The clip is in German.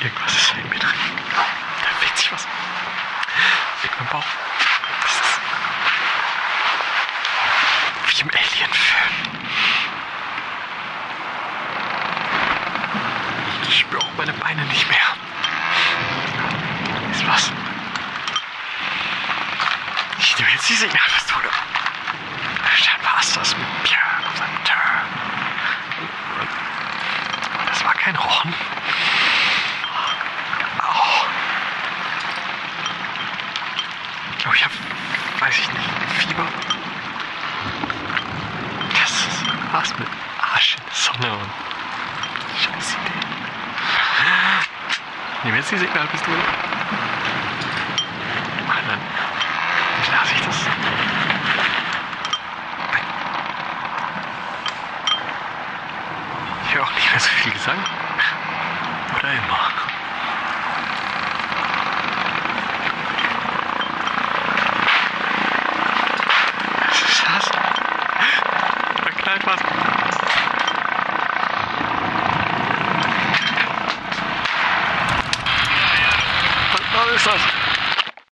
Irgendwas ist in mir drin. Da bewegt sich was. In meinem Bauch. Das ist wie im Alien-Film. Ich spüre auch meine Beine nicht mehr. Ist was. Ich nehme jetzt die Signalpistole. Scheinbar ist das mit Pierre auf seinem Turn. Das war kein Rochen. Oh, ich hab, weiß ich nicht, Fieber. Das ist was mit Arsch in der Sonne und scheiß Idee. Ich nehme jetzt die Signalpistole. Mann, dann lasse ich das. Ich höre auch nicht mehr so viel Gesang. Oder immer. Was ist das? Da knallt was. Was was ist das?